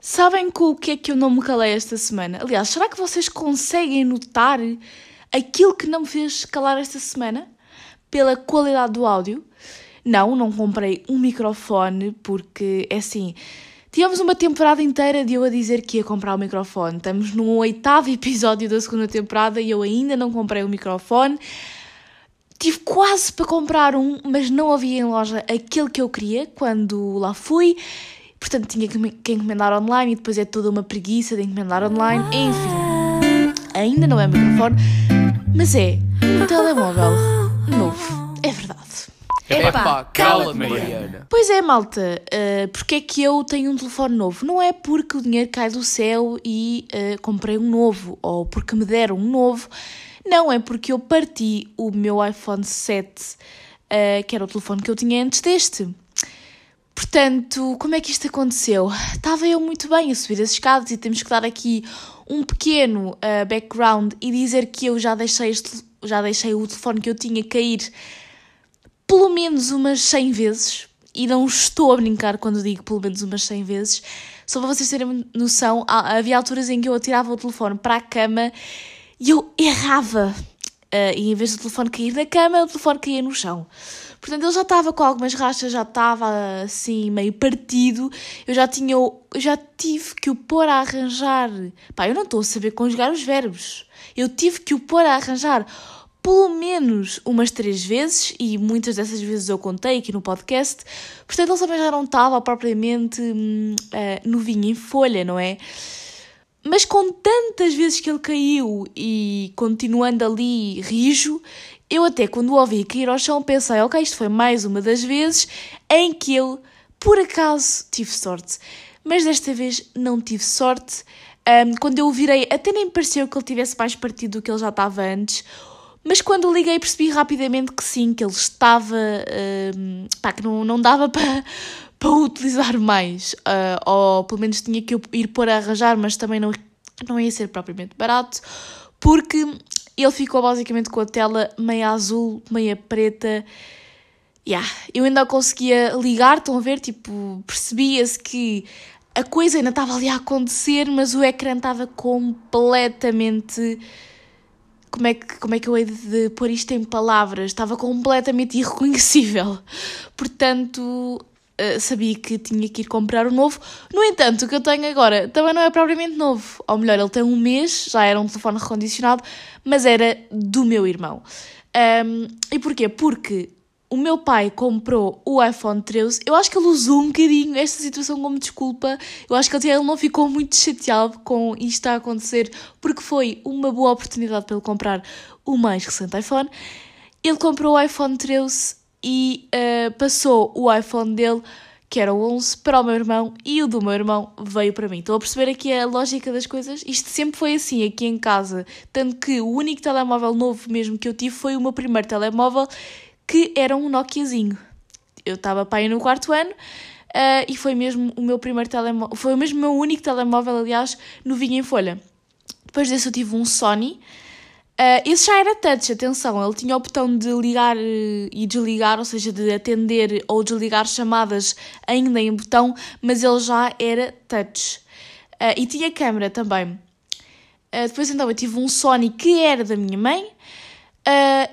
Sabem com o que é que eu não me calei esta semana? Aliás, será que vocês conseguem notar aquilo que não me fez calar esta semana? Pela qualidade do áudio? Não, não comprei um microfone porque, é assim, tivemos uma temporada inteira de eu a dizer que ia comprar o microfone. Estamos no oitavo episódio da segunda temporada e eu ainda não comprei o microfone. Tive quase para comprar um, mas não havia em loja aquele que eu queria quando lá fui Portanto, tinha que encomendar online e depois é toda uma preguiça de encomendar online. Enfim, ainda não é microfone, mas é um telemóvel novo. É verdade. Epá, cala-te, Mariana. Pois é, malta. Uh, porque é que eu tenho um telefone novo? Não é porque o dinheiro cai do céu e uh, comprei um novo, ou porque me deram um novo. Não, é porque eu parti o meu iPhone 7, uh, que era o telefone que eu tinha antes deste. Portanto, como é que isto aconteceu? Estava eu muito bem a subir as escadas e temos que dar aqui um pequeno uh, background e dizer que eu já deixei, este, já deixei o telefone que eu tinha cair pelo menos umas 100 vezes. E não estou a brincar quando digo pelo menos umas 100 vezes. Só para vocês terem noção, havia alturas em que eu atirava o telefone para a cama e eu errava. Uh, e em vez do telefone cair na cama, o telefone caía no chão. Portanto, ele já estava com algumas rachas, já estava assim meio partido. Eu já tinha, eu já tive que o pôr a arranjar. Pá, eu não estou a saber conjugar os verbos. Eu tive que o pôr a arranjar pelo menos umas três vezes, e muitas dessas vezes eu contei aqui no podcast, portanto ele também já não estava propriamente hum, uh, novinho em folha, não é? Mas com tantas vezes que ele caiu e continuando ali rijo, eu até quando o ouvi cair ao chão pensei, ok, isto foi mais uma das vezes em que eu, por acaso, tive sorte. Mas desta vez não tive sorte. Um, quando eu o virei, até nem pareceu que ele tivesse mais partido do que ele já estava antes. Mas quando liguei percebi rapidamente que sim, que ele estava... Pá, que não, não dava para para utilizar mais. Uh, ou pelo menos tinha que ir pôr a arranjar, mas também não, não ia ser propriamente barato. Porque ele ficou basicamente com a tela meia azul, meia preta. Yeah. Eu ainda conseguia ligar, estão a ver? Tipo, percebia-se que a coisa ainda estava ali a acontecer, mas o ecrã estava completamente. Como é, que, como é que eu hei de pôr isto em palavras? Estava completamente irreconhecível. Portanto, eh, sabia que tinha que ir comprar o novo. No entanto, o que eu tenho agora também não é propriamente novo. Ou melhor, ele tem um mês, já era um telefone recondicionado, mas era do meu irmão. Um, e porquê? Porque o meu pai comprou o iPhone 13. Eu acho que ele usou um bocadinho esta situação como desculpa. Eu acho que ele não ficou muito chateado com isto a acontecer, porque foi uma boa oportunidade para ele comprar o mais recente iPhone. Ele comprou o iPhone 13 e uh, passou o iPhone dele, que era o 11, para o meu irmão e o do meu irmão veio para mim. Estão a perceber aqui a lógica das coisas? Isto sempre foi assim aqui em casa. Tanto que o único telemóvel novo mesmo que eu tive foi o meu primeiro telemóvel, que era um Nokiazinho. Eu estava pai no quarto ano. Uh, e foi mesmo o meu primeiro telemóvel, foi mesmo o meu único telemóvel, aliás, novinho em folha. Depois desse eu tive um Sony, Uh, esse já era touch, atenção, ele tinha o botão de ligar eh, e desligar, ou seja, de atender ou desligar chamadas ainda em botão, mas ele já era touch. Uh, e tinha câmera também. Uh, depois então eu tive um Sony que era da minha mãe,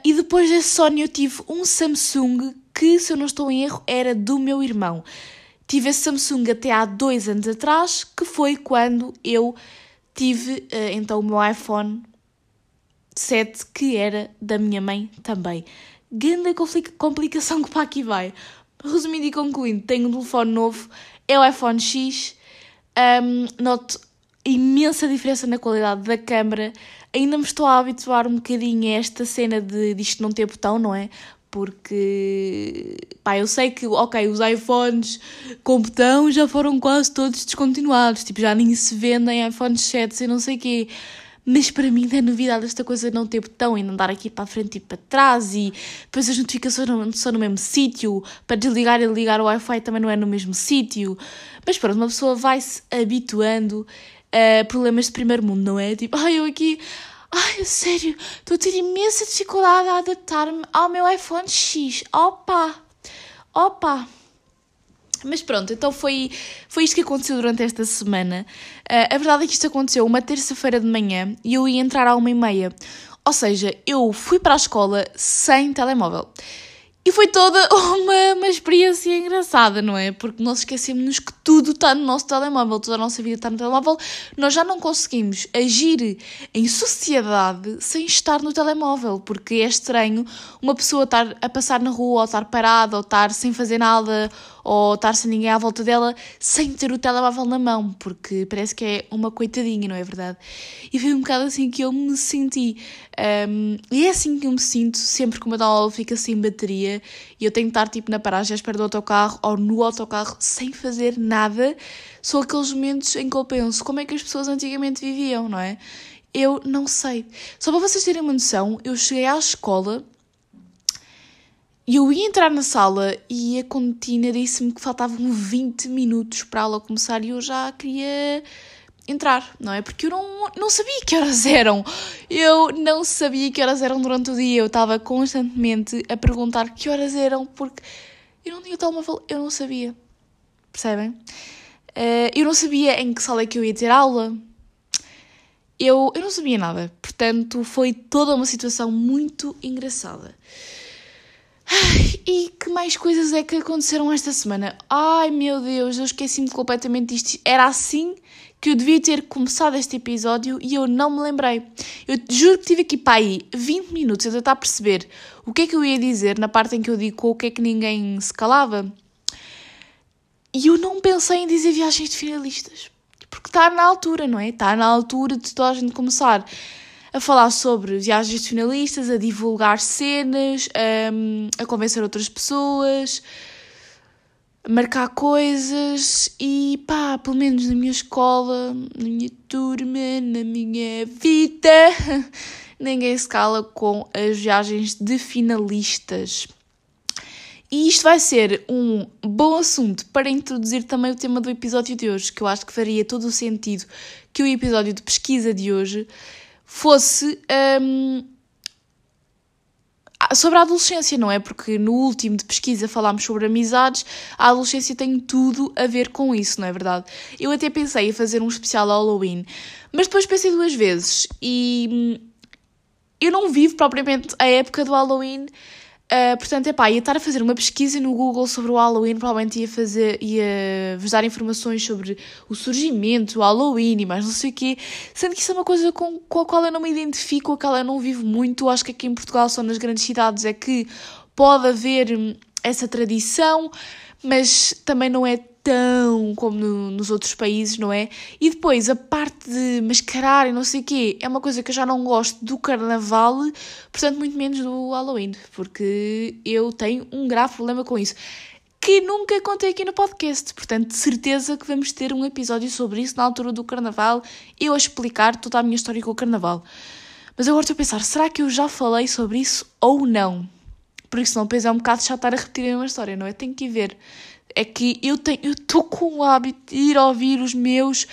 e depois desse Sony eu tive um Samsung que, se eu não estou em erro, era do meu irmão. Tive esse Samsung até há dois anos atrás, que foi quando eu tive então o meu iPhone 7, que era da minha mãe também. Grande complicação que para aqui vai. Resumindo e concluindo, tenho um telefone novo, é o iPhone X. Um, noto imensa diferença na qualidade da câmera. Ainda me estou a habituar um bocadinho a esta cena de isto não ter botão, não é? Porque, pá, eu sei que, ok, os iPhones com botão já foram quase todos descontinuados. Tipo, já nem se vendem iPhones 7 e não sei o quê. Mas para mim é novidade esta coisa de não ter botão e não andar aqui para a frente e para trás e depois as notificações não são no mesmo sítio, para desligar e ligar o Wi-Fi também não é no mesmo sítio. Mas pronto, uma pessoa vai-se habituando a problemas de primeiro mundo, não é? Tipo, ai, eu aqui, ai, sério, estou a ter imensa dificuldade a adaptar-me ao meu iPhone X. Opa! Opa! Mas pronto, então foi, foi isto que aconteceu durante esta semana. Uh, a verdade é que isto aconteceu uma terça-feira de manhã e eu ia entrar à uma e meia. Ou seja, eu fui para a escola sem telemóvel. E foi toda uma, uma experiência engraçada, não é? Porque nós esquecemos que tudo está no nosso telemóvel, toda a nossa vida está no telemóvel. Nós já não conseguimos agir em sociedade sem estar no telemóvel, porque é estranho uma pessoa estar a passar na rua, ou estar parada, ou estar sem fazer nada, ou estar sem ninguém à volta dela, sem ter o telemóvel na mão, porque parece que é uma coitadinha, não é verdade? E foi um bocado assim que eu me senti. Um, e é assim que eu me sinto sempre que o meu telemóvel fica sem bateria e eu tenho que estar tipo na paragem à espera do autocarro ou no autocarro sem fazer nada. São aqueles momentos em que eu penso como é que as pessoas antigamente viviam, não é? Eu não sei. Só para vocês terem uma noção, eu cheguei à escola e eu ia entrar na sala e a contina disse-me que faltavam 20 minutos para a aula começar e eu já queria entrar, não é? Porque eu não, não sabia que horas eram. Eu não sabia que horas eram durante o dia. Eu estava constantemente a perguntar que horas eram porque eu não tinha telemóvel, eu não sabia. Percebem? Uh, eu não sabia em que sala é que eu ia ter aula. Eu, eu não sabia nada. Portanto, foi toda uma situação muito engraçada. E que mais coisas é que aconteceram esta semana? Ai meu Deus, eu esqueci-me completamente disto. Era assim que eu devia ter começado este episódio e eu não me lembrei. Eu juro que tive aqui para aí 20 minutos a tentar perceber o que é que eu ia dizer na parte em que eu digo o que é que ninguém se calava. E eu não pensei em dizer viagens de finalistas. Porque está na altura, não é? Está na altura de toda a gente começar a falar sobre viagens de finalistas, a divulgar cenas, a, a convencer outras pessoas, a marcar coisas e pá, pelo menos na minha escola, na minha turma, na minha vida, ninguém se cala com as viagens de finalistas. E isto vai ser um bom assunto para introduzir também o tema do episódio de hoje, que eu acho que faria todo o sentido que o episódio de pesquisa de hoje fosse um, sobre a adolescência, não é? Porque no último de pesquisa falámos sobre amizades, a adolescência tem tudo a ver com isso, não é verdade? Eu até pensei em fazer um especial Halloween, mas depois pensei duas vezes e hum, eu não vivo propriamente a época do Halloween Uh, portanto, epá, ia estar a fazer uma pesquisa no Google sobre o Halloween, provavelmente ia, fazer, ia vos dar informações sobre o surgimento, o Halloween e mais não sei o quê, sendo que isso é uma coisa com, com a qual eu não me identifico, a qual eu não vivo muito. Acho que aqui em Portugal, só nas grandes cidades, é que pode haver hum, essa tradição, mas também não é tão como no, nos outros países, não é? E depois a parte de mascarar e não sei o quê é uma coisa que eu já não gosto do carnaval, portanto, muito menos do Halloween, porque eu tenho um grave problema com isso. Que nunca contei aqui no podcast, portanto, de certeza que vamos ter um episódio sobre isso na altura do carnaval, eu a explicar toda a minha história com o carnaval. Mas agora estou a pensar, será que eu já falei sobre isso ou não? Porque senão depois é um bocado chato estar a repetir a mesma história, não é? Tenho que ver é que eu tenho, eu estou com o hábito de ir ouvir os meus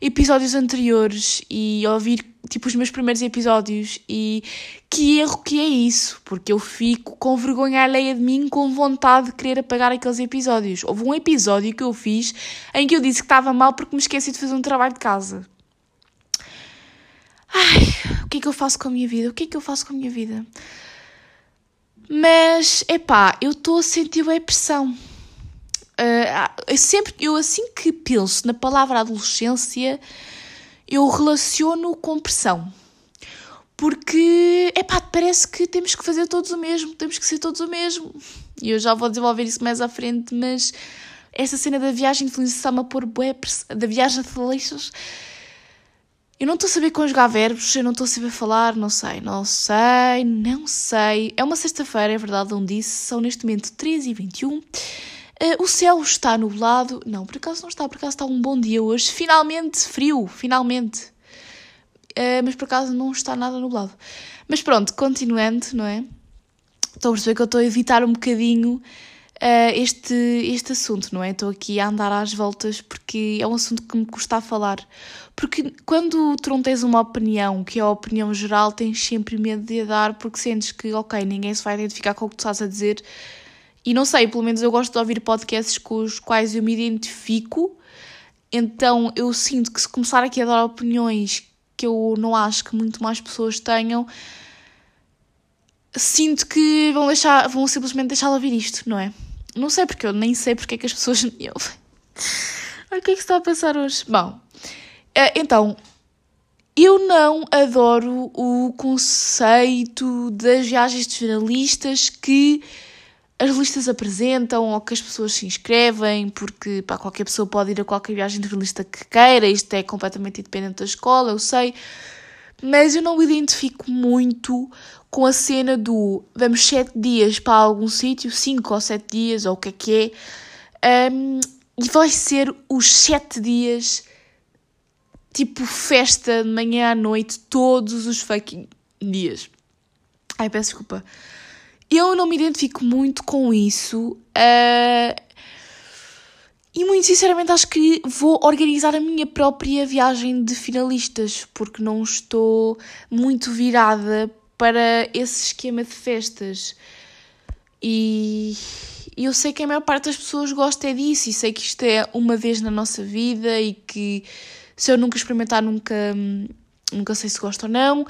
episódios anteriores e ouvir tipo os meus primeiros episódios e que erro que é isso, porque eu fico com vergonha alheia de mim, com vontade de querer apagar aqueles episódios. Houve um episódio que eu fiz em que eu disse que estava mal porque me esqueci de fazer um trabalho de casa. Ai, o que é que eu faço com a minha vida? O que é que eu faço com a minha vida? Mas, epá, eu estou a sentir a pressão Uh, sempre eu assim que penso na palavra adolescência, eu relaciono com pressão. Porque, é pá, parece que temos que fazer todos o mesmo, temos que ser todos o mesmo. E eu já vou desenvolver isso mais à frente, mas essa cena da viagem de está-me a pôr bué da viagem de lixos. Eu não estou a saber conjugar verbos, eu não estou a saber falar, não sei, não sei, não sei. É uma sexta-feira, é verdade, não disse, são neste momento 13 e 21 Uh, o céu está nublado. Não, por acaso não está, por acaso está um bom dia hoje. Finalmente frio, finalmente. Uh, mas por acaso não está nada nublado. Mas pronto, continuando, não é? Estou a perceber que eu estou a evitar um bocadinho uh, este, este assunto, não é? Estou aqui a andar às voltas porque é um assunto que me custa a falar. Porque quando tu não tens uma opinião, que é a opinião geral, tens sempre medo de a dar porque sentes que, ok, ninguém se vai identificar com o que tu estás a dizer e não sei, pelo menos eu gosto de ouvir podcasts com os quais eu me identifico. Então eu sinto que se começar aqui a dar opiniões que eu não acho que muito mais pessoas tenham, sinto que vão, deixar, vão simplesmente deixar de ouvir isto, não é? Não sei porque eu nem sei porque é que as pessoas. Eu... o que é que se está a passar hoje? Bom, eh, então, eu não adoro o conceito das viagens de finalistas que as listas apresentam ou que as pessoas se inscrevem, porque pá, qualquer pessoa pode ir a qualquer viagem de finalista que queira, isto é completamente independente da escola, eu sei, mas eu não me identifico muito com a cena do vamos sete dias para algum sítio, cinco ou sete dias, ou o que é que é, um, e vai ser os sete dias tipo festa de manhã à noite, todos os fucking dias. Ai, peço desculpa. Eu não me identifico muito com isso. Uh, e muito sinceramente acho que vou organizar a minha própria viagem de finalistas, porque não estou muito virada para esse esquema de festas. E eu sei que a maior parte das pessoas gosta é disso, e sei que isto é uma vez na nossa vida e que se eu nunca experimentar, nunca, nunca sei se gosto ou não.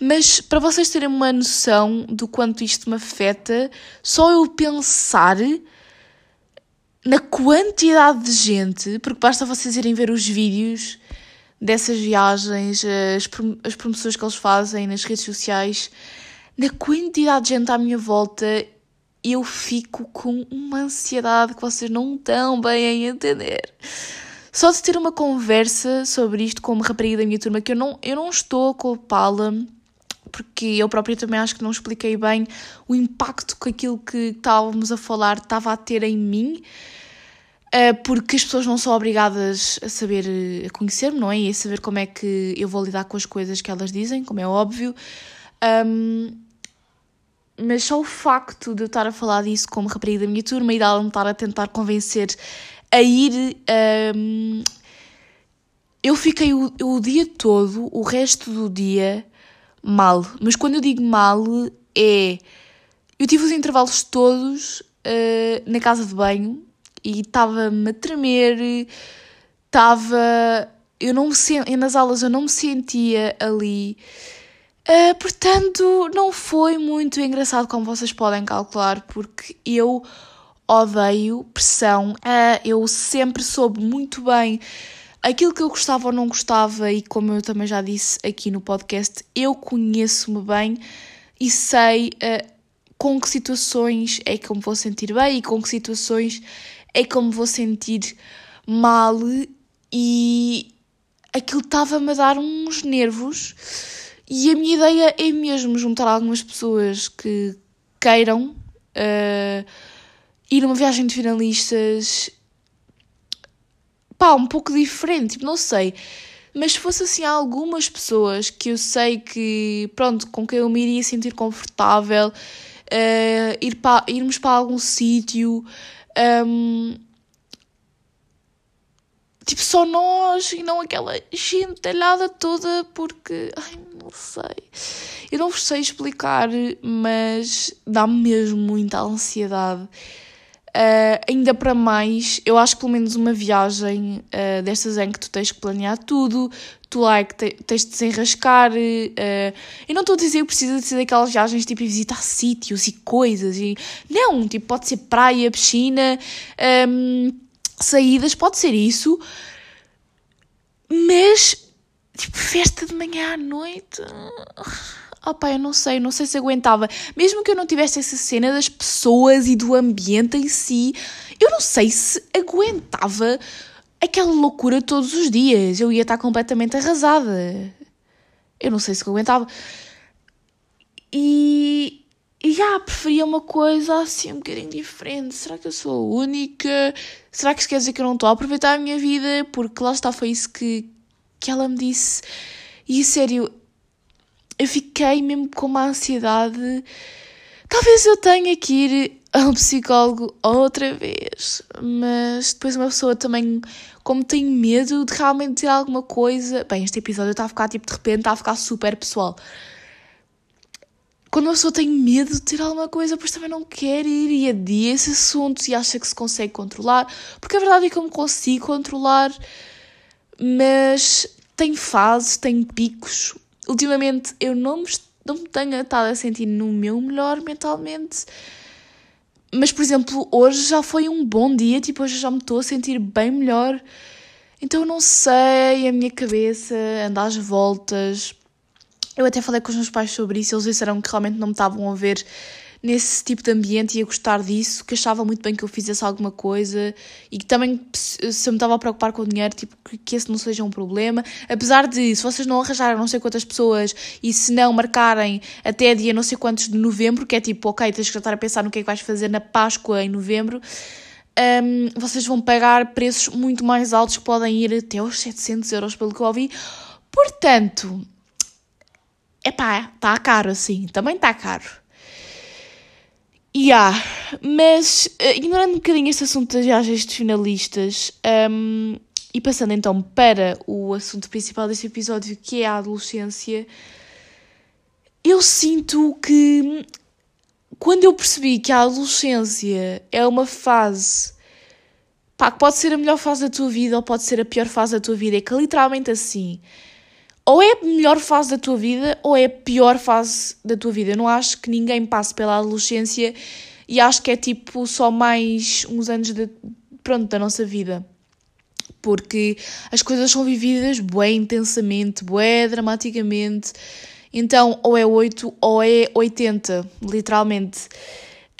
Mas para vocês terem uma noção do quanto isto me afeta, só eu pensar na quantidade de gente, porque basta vocês irem ver os vídeos dessas viagens, as, as promoções que eles fazem nas redes sociais, na quantidade de gente à minha volta, eu fico com uma ansiedade que vocês não estão bem a entender. Só de ter uma conversa sobre isto com uma rapariga da minha turma, que eu não, eu não estou a culpá-la, porque eu própria também acho que não expliquei bem o impacto que aquilo que estávamos a falar estava a ter em mim. Eh, porque as pessoas não são obrigadas a saber, a conhecer-me, não é? E a saber como é que eu vou lidar com as coisas que elas dizem, como é óbvio. Um, mas só o facto de eu estar a falar disso como rapariga da minha turma e dela me estar a tentar convencer a ir. Um, eu fiquei o, o dia todo, o resto do dia, mal. Mas quando eu digo mal, é. Eu tive os intervalos todos uh, na casa de banho, e estava-me a tremer, estava. Eu não me nas aulas eu não me sentia ali. Uh, portanto, não foi muito engraçado como vocês podem calcular, porque eu odeio pressão. Uh, eu sempre soube muito bem aquilo que eu gostava ou não gostava, e como eu também já disse aqui no podcast, eu conheço-me bem e sei uh, com que situações é que eu me vou sentir bem e com que situações é como vou sentir mal e aquilo estava-me a dar uns nervos. E a minha ideia é mesmo juntar algumas pessoas que queiram uh, ir numa viagem de finalistas pá, um pouco diferente, tipo, não sei. Mas se fosse assim algumas pessoas que eu sei que, pronto, com quem eu me iria sentir confortável, uh, ir pa, irmos para algum sítio, um, tipo, só nós e não aquela gentalhada toda, porque. Ai, não sei. Eu não vos sei explicar, mas dá-me mesmo muita ansiedade. Uh, ainda para mais, eu acho que pelo menos uma viagem uh, destas em que tu tens que planear tudo, tu lá é que te, tens de desenrascar. Uh, eu não estou a dizer que precisa de ser daquelas viagens tipo visitar sítios e coisas. E, não, tipo, pode ser praia, piscina, um, saídas, pode ser isso. Mas, tipo, festa de manhã à noite. Ah pá, eu não sei, não sei se aguentava. Mesmo que eu não tivesse essa cena das pessoas e do ambiente em si, eu não sei se aguentava aquela loucura todos os dias. Eu ia estar completamente arrasada. Eu não sei se aguentava. E. E já, preferia uma coisa assim um bocadinho diferente. Será que eu sou a única? Será que isso quer dizer que eu não estou a aproveitar a minha vida? Porque lá está, foi isso que, que ela me disse. E sério, eu fiquei mesmo com uma ansiedade. Talvez eu tenha que ir ao psicólogo outra vez, mas depois uma pessoa também, como tem medo de realmente dizer alguma coisa. Bem, este episódio está a ficar tipo de repente, está a ficar super pessoal. quando uma pessoa tem medo de ter alguma coisa, depois também não quer ir e adia esse assunto e acha que se consegue controlar, porque a verdade é que eu me consigo controlar, mas tem fases, tem picos. Ultimamente eu não me, não me tenho estado a sentir no meu melhor mentalmente. Mas, por exemplo, hoje já foi um bom dia, tipo, hoje já me estou a sentir bem melhor. Então eu não sei, a minha cabeça anda às voltas. Eu até falei com os meus pais sobre isso, eles disseram que realmente não me estavam a ver nesse tipo de ambiente e a gostar disso, que achava muito bem que eu fizesse alguma coisa e que também, se eu me estava a preocupar com o dinheiro, tipo, que esse não seja um problema. Apesar de, se vocês não arranjarem não sei quantas pessoas e se não marcarem até dia não sei quantos de novembro, que é tipo, ok, tens que já estar a pensar no que é que vais fazer na Páscoa em novembro, um, vocês vão pagar preços muito mais altos que podem ir até aos 700 euros, pelo que eu ouvi. Portanto, é pá, está caro assim, também está caro. Yeah, mas uh, ignorando um bocadinho este assunto das viagens de finalistas um, e passando então para o assunto principal deste episódio, que é a adolescência, eu sinto que quando eu percebi que a adolescência é uma fase pá, que pode ser a melhor fase da tua vida ou pode ser a pior fase da tua vida, é que literalmente assim ou é a melhor fase da tua vida ou é a pior fase da tua vida. Eu não acho que ninguém passe pela adolescência e acho que é tipo só mais uns anos de, pronto, da nossa vida. Porque as coisas são vividas bué intensamente, bué dramaticamente. Então, ou é 8 ou é 80, literalmente.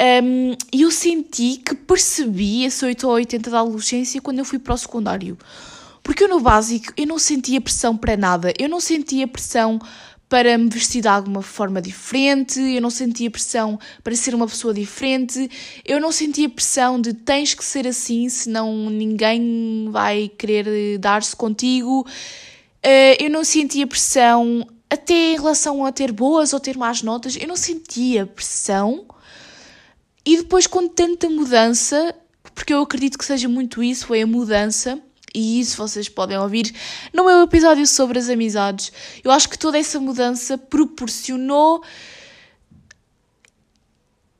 Um, e eu senti que percebi esse 8 ou 80 da adolescência quando eu fui para o secundário. Porque eu no básico eu não sentia pressão para nada. Eu não sentia pressão para me vestir de alguma forma diferente, eu não sentia pressão para ser uma pessoa diferente, eu não sentia pressão de tens que ser assim, senão ninguém vai querer dar-se contigo. Eh, eu não sentia pressão até em relação a ter boas ou ter más notas, eu não sentia pressão. E depois, com tanta mudança, porque eu acredito que seja muito isso, foi a mudança, e isso vocês podem ouvir no meu episódio sobre as amizades. Eu acho que toda essa mudança proporcionou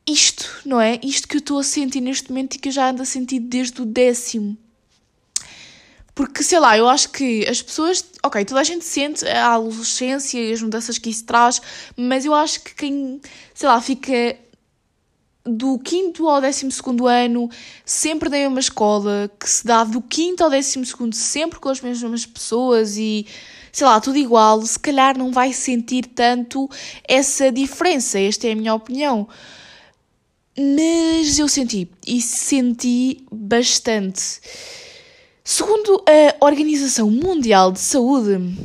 isto, não é? Isto que eu estou a sentir neste momento e que eu já ando a sentir desde o décimo. Porque, sei lá, eu acho que as pessoas. Ok, toda a gente sente a adolescência e as mudanças que isso traz, mas eu acho que quem, sei lá, fica do quinto ao décimo segundo ano, sempre na mesma escola, que se dá do quinto ao décimo segundo sempre com as mesmas pessoas e sei lá, tudo igual, se calhar não vai sentir tanto essa diferença. Esta é a minha opinião. Mas eu senti, e senti bastante. Segundo a Organização Mundial de Saúde,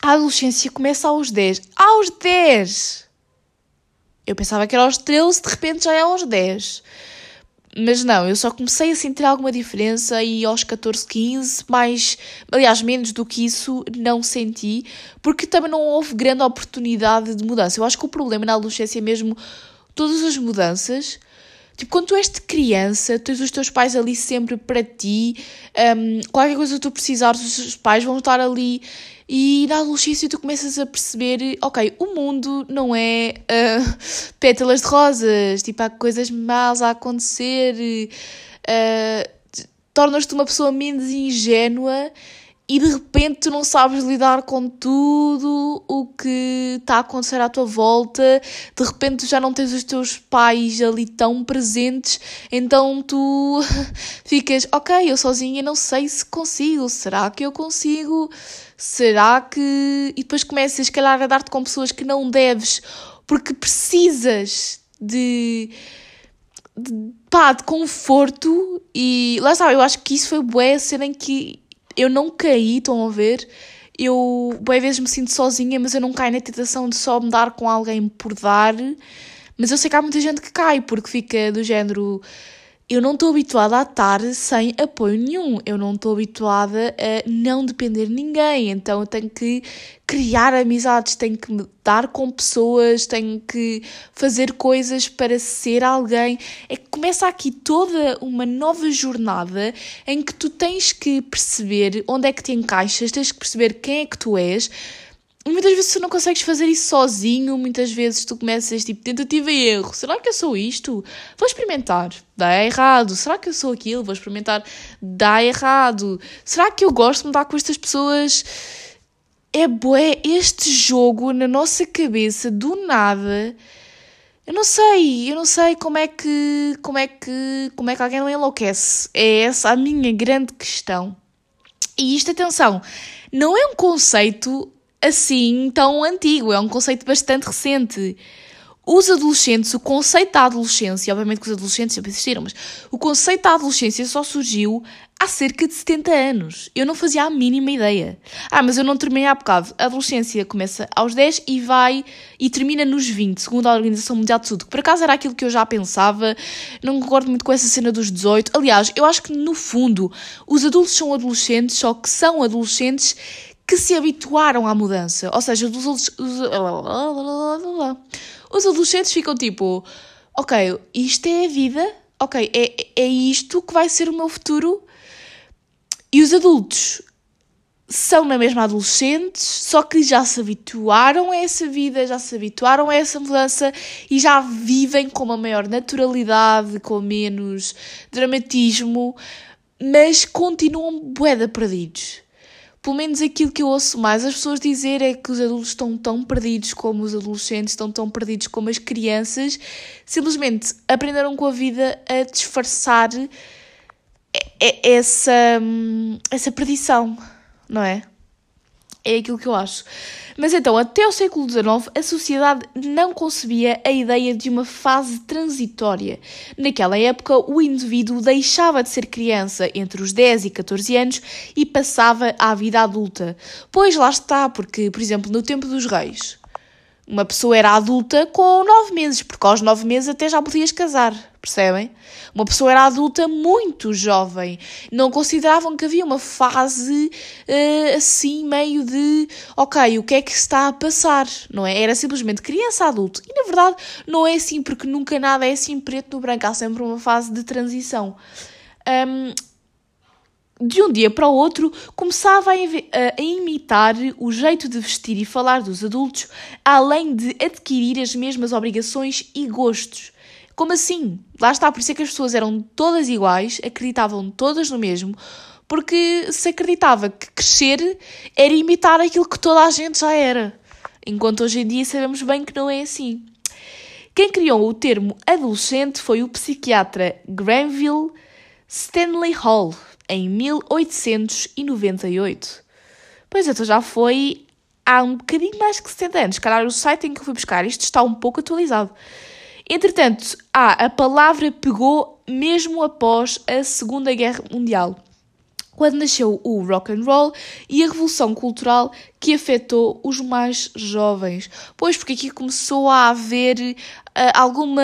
a adolescência começa aos 10. Aos 10! Eu pensava que era aos 13, de repente já é aos 10. Mas não, eu só comecei a sentir alguma diferença e aos 14, 15, mais, aliás, menos do que isso, não senti, porque também não houve grande oportunidade de mudança. Eu acho que o problema na adolescência é mesmo todas as mudanças. Tipo, quando tu és de criança, tens os teus pais ali sempre para ti, um, qualquer coisa que tu precisares, os teus pais vão estar ali. E na adolescência tu começas a perceber, ok, o mundo não é uh, pétalas de rosas, tipo, há coisas más a acontecer, uh, tornas-te uma pessoa menos ingênua e de repente tu não sabes lidar com tudo o que está a acontecer à tua volta, de repente tu já não tens os teus pais ali tão presentes, então tu ficas, ok, eu sozinha não sei se consigo, será que eu consigo? Será que. E depois começas, se calhar, a dar-te com pessoas que não deves porque precisas de. de pá, de conforto e lá está, eu acho que isso foi bué a cena em que eu não caí, estão a ver? Eu, boas vezes, me sinto sozinha, mas eu não caio na tentação de só me dar com alguém por dar. Mas eu sei que há muita gente que cai, porque fica do género eu não estou habituada a estar sem apoio nenhum, eu não estou habituada a não depender de ninguém, então eu tenho que criar amizades, tenho que me dar com pessoas, tenho que fazer coisas para ser alguém. É que começa aqui toda uma nova jornada em que tu tens que perceber onde é que te encaixas, tens que perceber quem é que tu és muitas vezes tu não consegues fazer isso sozinho, muitas vezes tu começas tipo tentativa e erro. Será que eu sou isto? Vou experimentar. Dá errado. Será que eu sou aquilo? Vou experimentar. Dá errado. Será que eu gosto de mudar com estas pessoas? É bué este jogo na nossa cabeça do nada. Eu não sei, eu não sei como é que como é que como é que alguém não enlouquece. É essa a minha grande questão. E isto, atenção, não é um conceito assim tão antigo, é um conceito bastante recente. Os adolescentes, o conceito da adolescência, obviamente que os adolescentes sempre existiram, mas o conceito da adolescência só surgiu há cerca de 70 anos. Eu não fazia a mínima ideia. Ah, mas eu não terminei há bocado. A adolescência começa aos 10 e vai e termina nos 20, segundo a Organização Mundial de Saúde. Que por acaso era aquilo que eu já pensava. Não concordo muito com essa cena dos 18. Aliás, eu acho que no fundo os adultos são adolescentes, só que são adolescentes que se habituaram à mudança. Ou seja, os, os, os adolescentes ficam tipo: ok, isto é a vida, ok, é, é isto que vai ser o meu futuro. E os adultos são na mesma adolescentes, só que já se habituaram a essa vida, já se habituaram a essa mudança e já vivem com uma maior naturalidade, com menos dramatismo, mas continuam boeda perdidos pelo menos aquilo que eu ouço mais as pessoas dizer é que os adultos estão tão perdidos como os adolescentes, estão tão perdidos como as crianças, simplesmente aprenderam com a vida a disfarçar essa, essa perdição, não é? É aquilo que eu acho. Mas então, até o século XIX, a sociedade não concebia a ideia de uma fase transitória. Naquela época, o indivíduo deixava de ser criança entre os 10 e 14 anos e passava à vida adulta. Pois lá está, porque, por exemplo, no tempo dos reis, uma pessoa era adulta com 9 meses, porque aos 9 meses até já podias casar, percebem? Uma pessoa era adulta muito jovem. Não consideravam que havia uma fase uh, assim, meio de ok, o que é que está a passar? Não é? Era simplesmente criança adulto. E na verdade não é assim, porque nunca nada é assim preto no branco. Há sempre uma fase de transição. Um, de um dia para o outro, começava a, a, imitar o jeito de vestir e falar dos adultos, além de adquirir as mesmas obrigações e gostos. Como assim? Lá está, por isso é que as pessoas eram todas iguais, acreditavam todas no mesmo, porque se acreditava que crescer era imitar aquilo que toda a gente já era. Enquanto hoje em dia sabemos bem que não é assim. Quem criou o termo adolescente foi o psiquiatra Granville Stanley Hall, em 1898. Pois então já foi há um bocadinho mais que 70 anos. Calhar o site em que eu fui buscar isto está um pouco atualizado. Entretanto, ah, a palavra pegou mesmo após a Segunda Guerra Mundial, quando nasceu o rock and roll e a revolução cultural que afetou os mais jovens. Pois, porque aqui começou a haver uh, alguma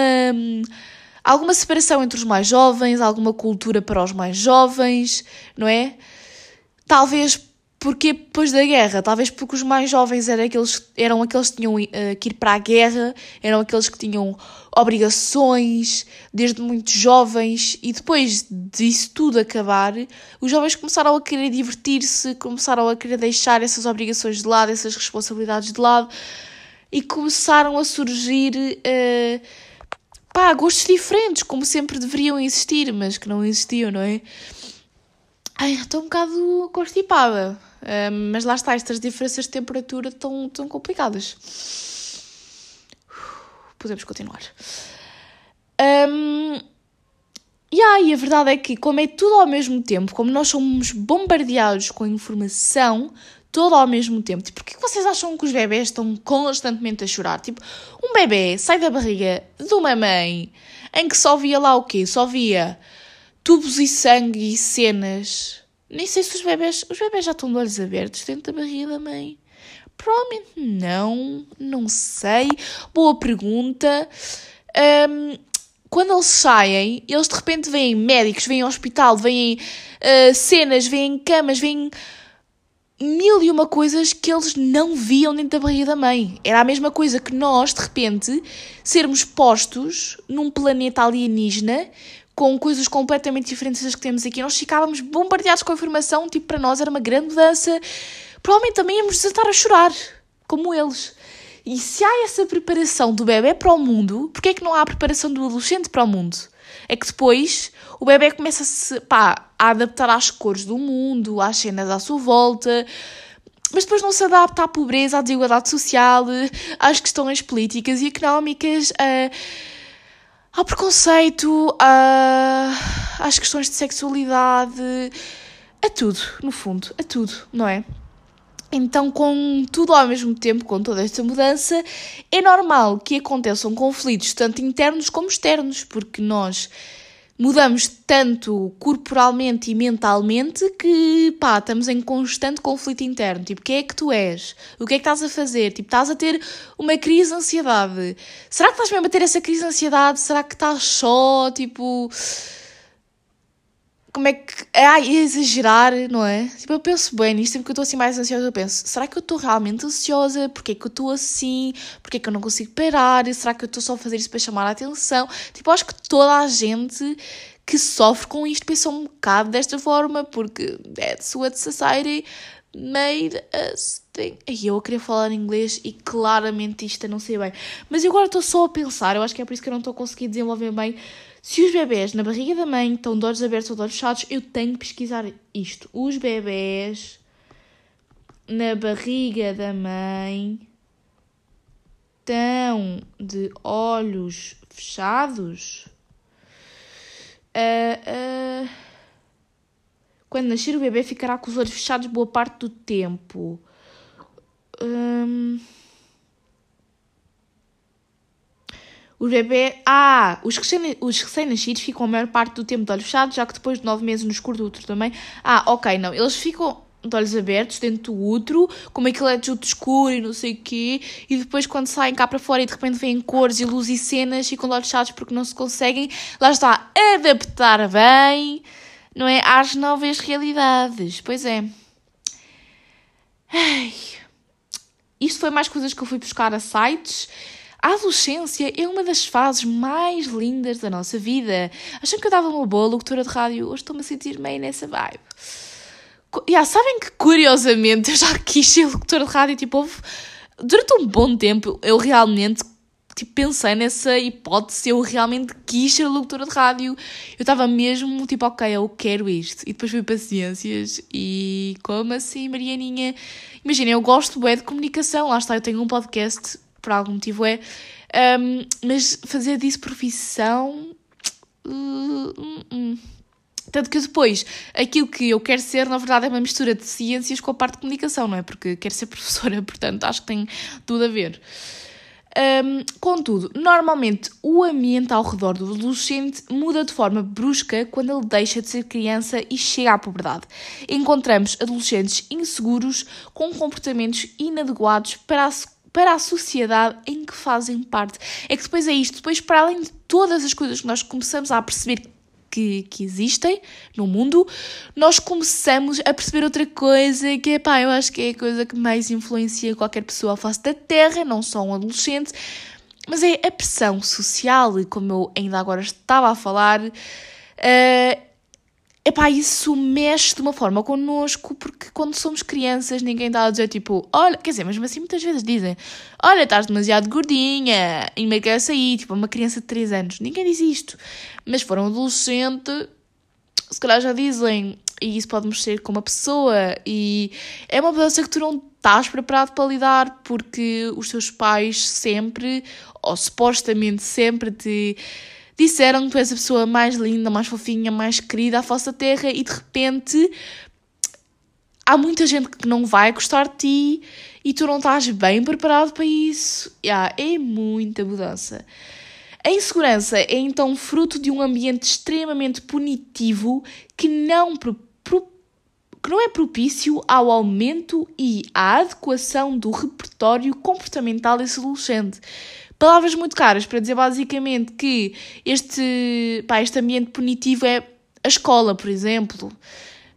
alguma separação entre os mais jovens, alguma cultura para os mais jovens, não é? Talvez porque depois da guerra, talvez porque os mais jovens eram aqueles, eram aqueles que tinham uh, que ir para a guerra, eram aqueles que tinham obrigações desde muito jovens, e depois disso tudo acabar, os jovens começaram a querer divertir-se, começaram a querer deixar essas obrigações de lado, essas responsabilidades de lado, e começaram a surgir. Uh, pá, gostos diferentes, como sempre deveriam existir, mas que não existiam, não é? Ai, estou um bocado constipada. Uh, mas lá está, estas diferenças de temperatura estão tão complicadas. Podemos continuar. Um, yeah, e a verdade é que, como é tudo ao mesmo tempo, como nós somos bombardeados com informação, todo ao mesmo tempo. Tipo, porquê que vocês acham que os bebés estão constantemente a chorar? Tipo, um bebê sai da barriga de uma mãe em que só via lá o quê? Só via tubos e sangue e cenas. Nem sei se os bebés. Os bebés já estão de olhos abertos dentro da barriga da mãe. Provavelmente não, não sei. Boa pergunta. Um, quando eles saem, eles de repente veem médicos, veem hospital, veem uh, cenas, veem camas, veem mil e uma coisas que eles não viam dentro da barriga da mãe. Era a mesma coisa que nós, de repente, sermos postos num planeta alienígena com coisas completamente diferentes das que temos aqui. Nós ficávamos bombardeados com a informação, tipo, para nós era uma grande mudança. Provavelmente também íamos desatar a chorar. como eles. E se há essa preparação do bebê para o mundo, porquê é que não há a preparação do adolescente para o mundo? É que depois o bebê começa a, se, pá, a adaptar às cores do mundo, às cenas à sua volta, mas depois não se adapta à pobreza, à desigualdade social, às questões políticas e económicas, a, ao preconceito, a, às questões de sexualidade, a tudo, no fundo, a tudo, não é? Então, com tudo ao mesmo tempo, com toda esta mudança, é normal que aconteçam conflitos, tanto internos como externos, porque nós mudamos tanto corporalmente e mentalmente que, pá, estamos em constante conflito interno. Tipo, quem é que tu és? O que é que estás a fazer? Tipo, estás a ter uma crise de ansiedade. Será que estás mesmo a ter essa crise de ansiedade? Será que estás só, tipo como é que. Ai, exagerar, não é? Tipo, eu penso bem nisto, sempre que eu estou assim mais ansiosa, eu penso: será que eu estou realmente ansiosa? Porquê que eu estou assim? Porquê que eu não consigo parar? Será que eu estou só a fazer isso para chamar a atenção? Tipo, acho que toda a gente que sofre com isto pensa um bocado desta forma, porque that's what society made us think. E eu queria falar inglês e claramente isto eu não sei bem. Mas eu agora estou só a pensar, eu acho que é por isso que eu não estou a conseguir desenvolver bem se os bebés na barriga da mãe estão de olhos abertos ou de olhos fechados, eu tenho que pesquisar isto. Os bebés na barriga da mãe estão de olhos fechados. Uh, uh, quando nascer o bebê ficará com os olhos fechados boa parte do tempo. Um, O bebê. Ah! Os recém-nascidos ficam a maior parte do tempo de olhos fechados, já que depois de nove meses no escuro do útero também. Ah, ok, não. Eles ficam de olhos abertos dentro do útero, como aquilo é tudo escuro e não sei o quê, e depois quando saem cá para fora e de repente vêm cores e luz e cenas, ficam de olhos fechados porque não se conseguem, lá está, adaptar bem, não é? Às novas realidades. Pois é. Ai. Isto foi mais coisas que eu fui buscar a sites a adolescência é uma das fases mais lindas da nossa vida. Acham que eu dava uma boa locutora de rádio? Hoje estou-me a sentir meio nessa vibe. Yeah, sabem que, curiosamente, eu já quis ser locutora de rádio. Tipo, houve... durante um bom tempo, eu realmente tipo, pensei nessa hipótese, eu realmente quis ser locutora de rádio. Eu estava mesmo tipo, ok, eu quero isto. E depois fui paciências e como assim, Marianinha? Imagina, eu gosto bem de comunicação, lá está, eu tenho um podcast por algum motivo é. Um, mas fazer disso profissão. Uh, uh, uh. Tanto que depois, aquilo que eu quero ser, na verdade, é uma mistura de ciências com a parte de comunicação, não é? Porque quero ser professora, portanto, acho que tem tudo a ver. Um, contudo, normalmente o ambiente ao redor do adolescente muda de forma brusca quando ele deixa de ser criança e chega à puberdade. Encontramos adolescentes inseguros com comportamentos inadequados para a para a sociedade em que fazem parte. É que depois é isto, depois para além de todas as coisas que nós começamos a perceber que, que existem no mundo, nós começamos a perceber outra coisa que, pá, eu acho que é a coisa que mais influencia qualquer pessoa à face da Terra, não só um adolescente, mas é a pressão social, como eu ainda agora estava a falar, uh, Epá, isso mexe de uma forma connosco, porque quando somos crianças ninguém está a dizer tipo, olha, quer dizer, mesmo assim muitas vezes dizem, olha, estás demasiado gordinha, emagrece aí, tipo, uma criança de 3 anos. Ninguém diz isto. Mas se for um adolescente, se calhar já dizem, e isso pode mexer com uma pessoa, e é uma mudança que tu não estás preparado para lidar, porque os teus pais sempre, ou supostamente sempre, te disseram que tu és a pessoa mais linda, mais fofinha, mais querida à face da terra e de repente há muita gente que não vai gostar de ti e tu não estás bem preparado para isso. Yeah, é muita mudança. A insegurança é então fruto de um ambiente extremamente punitivo que não, pro, pro, que não é propício ao aumento e à adequação do repertório comportamental desse adolescente. Palavras muito caras para dizer basicamente que este, pá, este ambiente punitivo é a escola, por exemplo.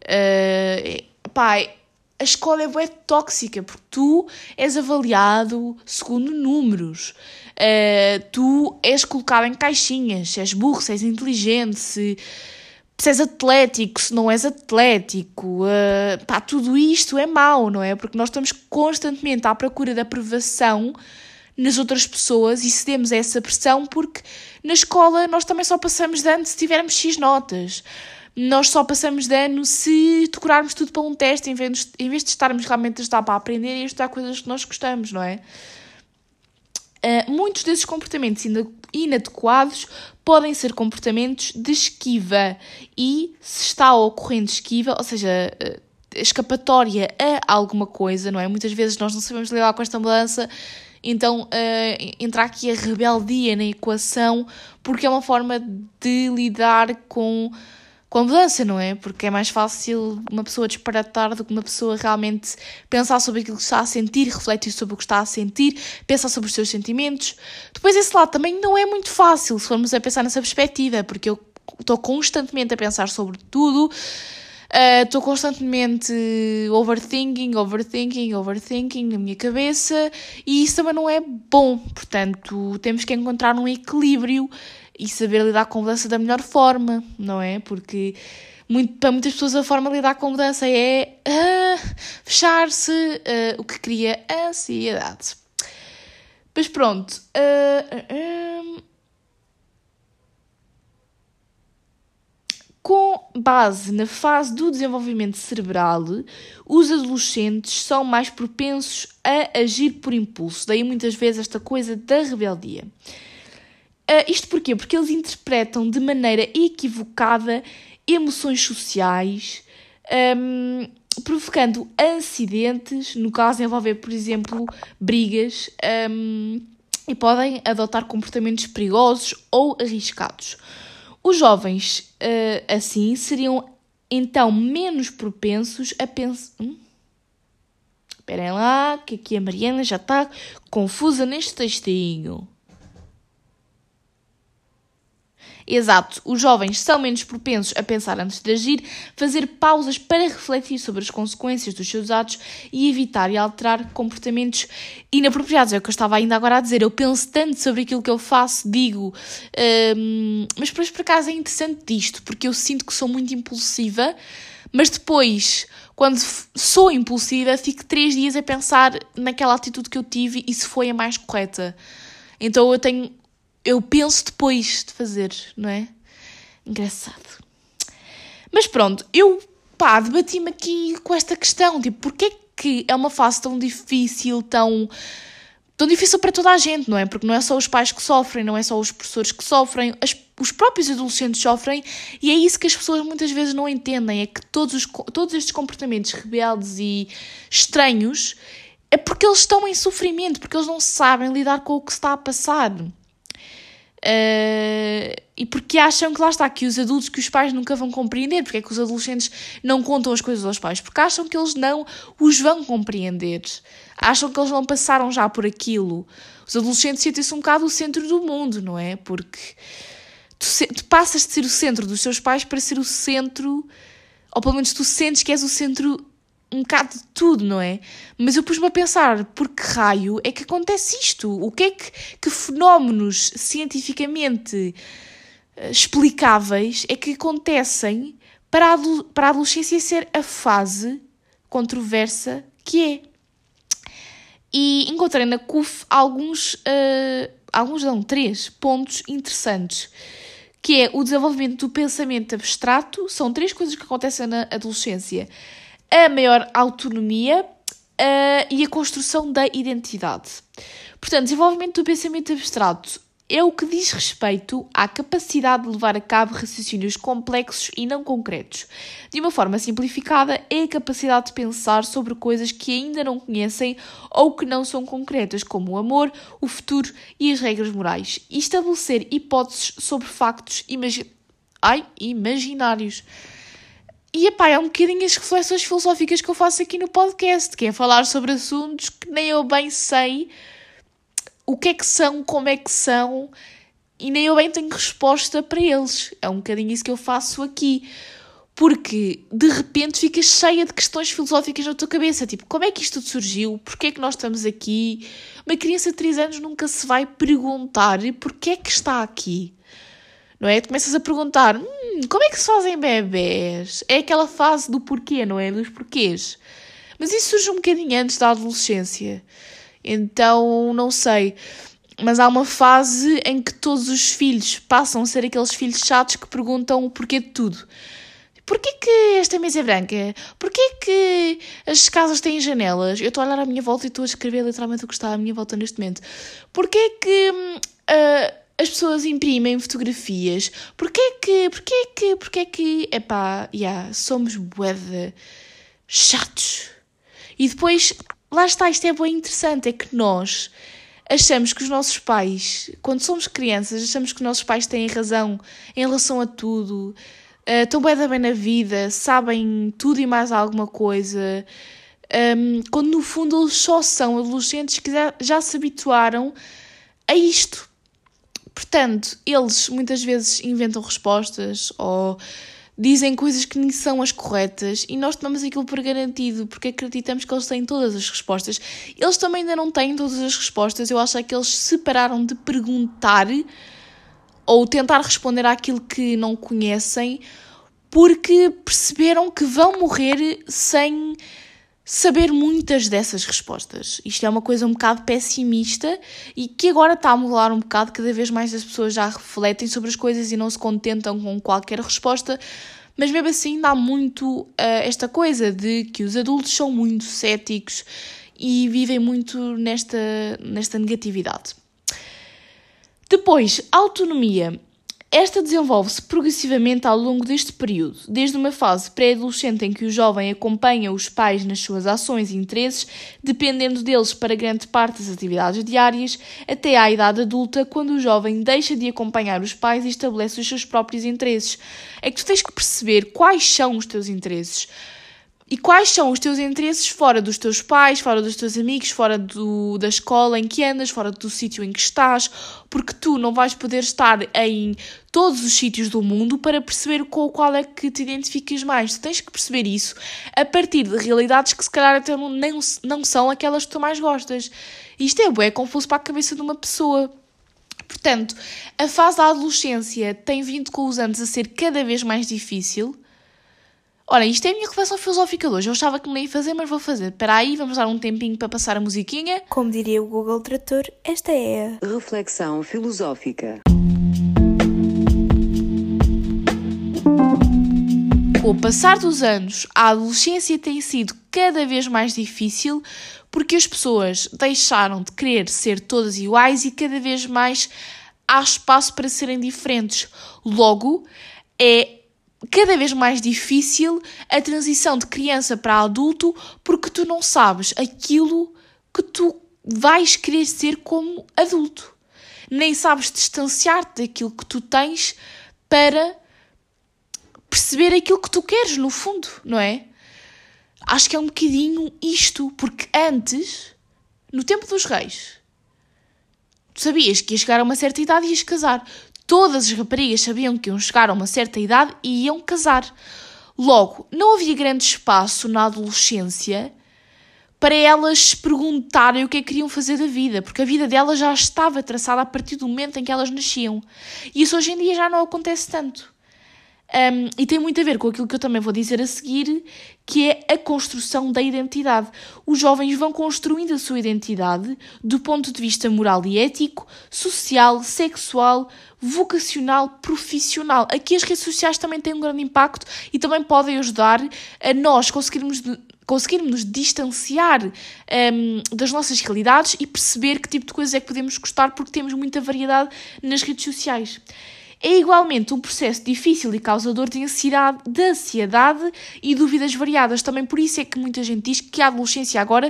Uh, pá, a escola é bué tóxica porque tu és avaliado segundo números. Uh, tu és colocado em caixinhas, se és burro, se és inteligente, se, se és atlético, se não és atlético, uh, pá, tudo isto é mau, não é? Porque nós estamos constantemente à procura da aprovação nas outras pessoas e cedemos a essa pressão porque na escola nós também só passamos de ano se tivermos X notas. Nós só passamos de ano se decorarmos tudo para um teste em vez, de, em vez de estarmos realmente a estudar para aprender e a estudar coisas que nós gostamos, não é? Uh, muitos desses comportamentos inadequados podem ser comportamentos de esquiva e se está ocorrendo esquiva, ou seja, uh, escapatória a alguma coisa, não é? Muitas vezes nós não sabemos lidar com esta mudança então, uh, aqui a rebeldia na equação, porque é uma forma de lidar com, com a mudança, não é? Porque é mais fácil uma pessoa disparatar do que uma pessoa realmente pensar sobre aquilo que está a sentir, refletir sobre o que está a sentir, pensar sobre os seus sentimentos. Depois, esse lado também não é muito fácil se formos a pensar nessa perspectiva, porque eu estou constantemente a pensar sobre tudo Estou uh, constantemente overthinking, overthinking, overthinking na minha cabeça e isso também não é bom. Portanto, temos que encontrar um equilíbrio e saber lidar com a mudança da melhor forma, não é? Porque muito, para muitas pessoas a forma de lidar com a mudança é uh, fechar-se, uh, o que cria ansiedade. Mas pronto. Uh, Com base na fase do desenvolvimento cerebral, os adolescentes são mais propensos a agir por impulso, daí muitas vezes esta coisa da rebeldia. Uh, isto porquê? Porque eles interpretam de maneira equivocada emoções sociais, um, provocando acidentes, no caso envolver, por exemplo, brigas, um, e podem adotar comportamentos perigosos ou arriscados. Os jovens, uh, assim, seriam então menos propensos a pensar. Hum? Esperem lá, que aqui a Mariana já está confusa neste textinho. Exato, os jovens são menos propensos a pensar antes de agir, fazer pausas para refletir sobre as consequências dos seus atos e evitar e alterar comportamentos inapropriados. É o que eu estava ainda agora a dizer. Eu penso tanto sobre aquilo que eu faço, digo, hum, mas depois por acaso é interessante disto, porque eu sinto que sou muito impulsiva, mas depois quando sou impulsiva, fico três dias a pensar naquela atitude que eu tive e se foi a mais correta. Então eu tenho eu penso depois de fazer, não é? Engraçado. Mas pronto, eu pá, debati-me aqui com esta questão, tipo, porquê que é uma fase tão difícil, tão tão difícil para toda a gente, não é? Porque não é só os pais que sofrem, não é só os professores que sofrem, as, os próprios adolescentes sofrem, e é isso que as pessoas muitas vezes não entendem, é que todos, os, todos estes comportamentos rebeldes e estranhos é porque eles estão em sofrimento, porque eles não sabem lidar com o que está a passar. Uh, e porque acham que lá está, que os adultos, que os pais nunca vão compreender, porque é que os adolescentes não contam as coisas aos pais, porque acham que eles não os vão compreender, acham que eles não passaram já por aquilo. Os adolescentes sentem-se um bocado o centro do mundo, não é? Porque tu, tu passas de ser o centro dos teus pais para ser o centro, ou pelo menos tu sentes que és o centro um bocado de tudo, não é? Mas eu pus-me a pensar, por que raio é que acontece isto? O que é que, que fenómenos cientificamente uh, explicáveis é que acontecem para a, para a adolescência ser a fase controversa que é? E encontrei na CUF alguns, uh, alguns não, três pontos interessantes que é o desenvolvimento do pensamento abstrato, são três coisas que acontecem na adolescência a maior autonomia uh, e a construção da identidade. Portanto, desenvolvimento do pensamento abstrato é o que diz respeito à capacidade de levar a cabo raciocínios complexos e não concretos. De uma forma simplificada, é a capacidade de pensar sobre coisas que ainda não conhecem ou que não são concretas, como o amor, o futuro e as regras morais, e estabelecer hipóteses sobre factos imagi Ai, imaginários. E epá, é um bocadinho as reflexões filosóficas que eu faço aqui no podcast, que é falar sobre assuntos que nem eu bem sei o que é que são, como é que são, e nem eu bem tenho resposta para eles. É um bocadinho isso que eu faço aqui. Porque de repente ficas cheia de questões filosóficas na tua cabeça, tipo, como é que isto surgiu? Porquê é que nós estamos aqui? Uma criança de 3 anos nunca se vai perguntar porquê é que está aqui não é? Começas a perguntar, hum, como é que se fazem bebés? É aquela fase do porquê, não é? Dos porquês. Mas isso surge um bocadinho antes da adolescência. Então, não sei. Mas há uma fase em que todos os filhos passam a ser aqueles filhos chatos que perguntam o porquê de tudo. Porquê que esta mesa é branca? Porquê que as casas têm janelas? Eu estou a olhar à minha volta e estou a escrever literalmente o que está à minha volta neste momento. Porquê que uh, as pessoas imprimem fotografias? Porquê que, porquê que, porquê que... Epá, yeah, somos bué chatos. E depois, lá está, isto é bem interessante, é que nós achamos que os nossos pais, quando somos crianças, achamos que os nossos pais têm razão em relação a tudo uh, estão bem da bem na vida, sabem tudo e mais alguma coisa, um, quando no fundo eles só são adolescentes que já, já se habituaram a isto. Portanto, eles muitas vezes inventam respostas ou dizem coisas que nem são as corretas e nós tomamos aquilo por garantido porque acreditamos que eles têm todas as respostas. Eles também ainda não têm todas as respostas, eu acho é que eles se pararam de perguntar ou tentar responder àquilo que não conhecem, porque perceberam que vão morrer sem saber muitas dessas respostas. Isto é uma coisa um bocado pessimista e que agora está a mudar um bocado, cada vez mais as pessoas já refletem sobre as coisas e não se contentam com qualquer resposta, mas mesmo assim dá muito uh, esta coisa de que os adultos são muito céticos e vivem muito nesta, nesta negatividade. Depois, autonomia. Esta desenvolve-se progressivamente ao longo deste período, desde uma fase pré-adolescente em que o jovem acompanha os pais nas suas ações e interesses, dependendo deles para grande parte das atividades diárias, até à idade adulta, quando o jovem deixa de acompanhar os pais e estabelece os seus próprios interesses. É que tu tens que perceber quais são os teus interesses. E quais são os teus interesses fora dos teus pais, fora dos teus amigos, fora do, da escola em que andas, fora do sítio em que estás, porque tu não vais poder estar em todos os sítios do mundo para perceber com qual é que te identificas mais. Tu tens que perceber isso a partir de realidades que se calhar até não, nem, não são aquelas que tu mais gostas. Isto é bué confuso para a cabeça de uma pessoa. Portanto, a fase da adolescência tem vindo com os anos a ser cada vez mais difícil Ora, isto é a minha reflexão filosófica de hoje. Eu achava que não ia fazer, mas vou fazer. Espera aí, vamos dar um tempinho para passar a musiquinha. Como diria o Google Trator, esta é a reflexão filosófica. Com o passar dos anos, a adolescência tem sido cada vez mais difícil porque as pessoas deixaram de querer ser todas iguais e cada vez mais há espaço para serem diferentes. Logo, é cada vez mais difícil a transição de criança para adulto porque tu não sabes aquilo que tu vais querer ser como adulto. Nem sabes distanciar-te daquilo que tu tens para perceber aquilo que tu queres, no fundo, não é? Acho que é um bocadinho isto, porque antes, no tempo dos reis, tu sabias que ia chegar a uma certa idade e ias casar. Todas as raparigas sabiam que iam chegar a uma certa idade e iam casar. Logo, não havia grande espaço na adolescência para elas perguntarem o que é que queriam fazer da vida, porque a vida delas já estava traçada a partir do momento em que elas nasciam. E isso hoje em dia já não acontece tanto. Um, e tem muito a ver com aquilo que eu também vou dizer a seguir, que é a construção da identidade. Os jovens vão construindo a sua identidade do ponto de vista moral e ético, social, sexual, vocacional, profissional. Aqui as redes sociais também têm um grande impacto e também podem ajudar a nós conseguirmos conseguirmos nos distanciar um, das nossas realidades e perceber que tipo de coisas é que podemos gostar porque temos muita variedade nas redes sociais é igualmente um processo difícil e causador de ansiedade, de ansiedade e dúvidas variadas. Também por isso é que muita gente diz que a adolescência agora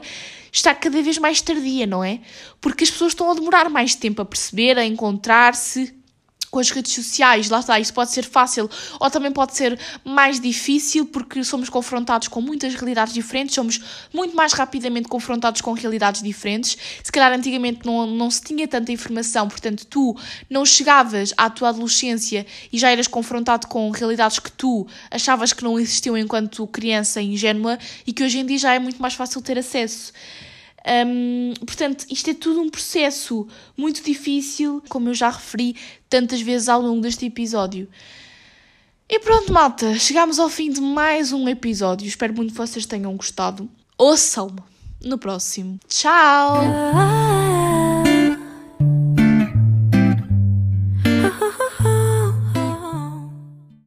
está cada vez mais tardia, não é? Porque as pessoas estão a demorar mais tempo a perceber, a encontrar-se, com as redes sociais, lá está, isso pode ser fácil ou também pode ser mais difícil porque somos confrontados com muitas realidades diferentes, somos muito mais rapidamente confrontados com realidades diferentes. Se calhar antigamente não, não se tinha tanta informação, portanto tu não chegavas à tua adolescência e já eras confrontado com realidades que tu achavas que não existiam enquanto criança ingênua e que hoje em dia já é muito mais fácil ter acesso. Um, portanto, isto é tudo um processo muito difícil, como eu já referi tantas vezes ao longo deste episódio. E pronto, malta, chegamos ao fim de mais um episódio. Espero muito que vocês tenham gostado. Ouçam-me no próximo. Tchau! Ah.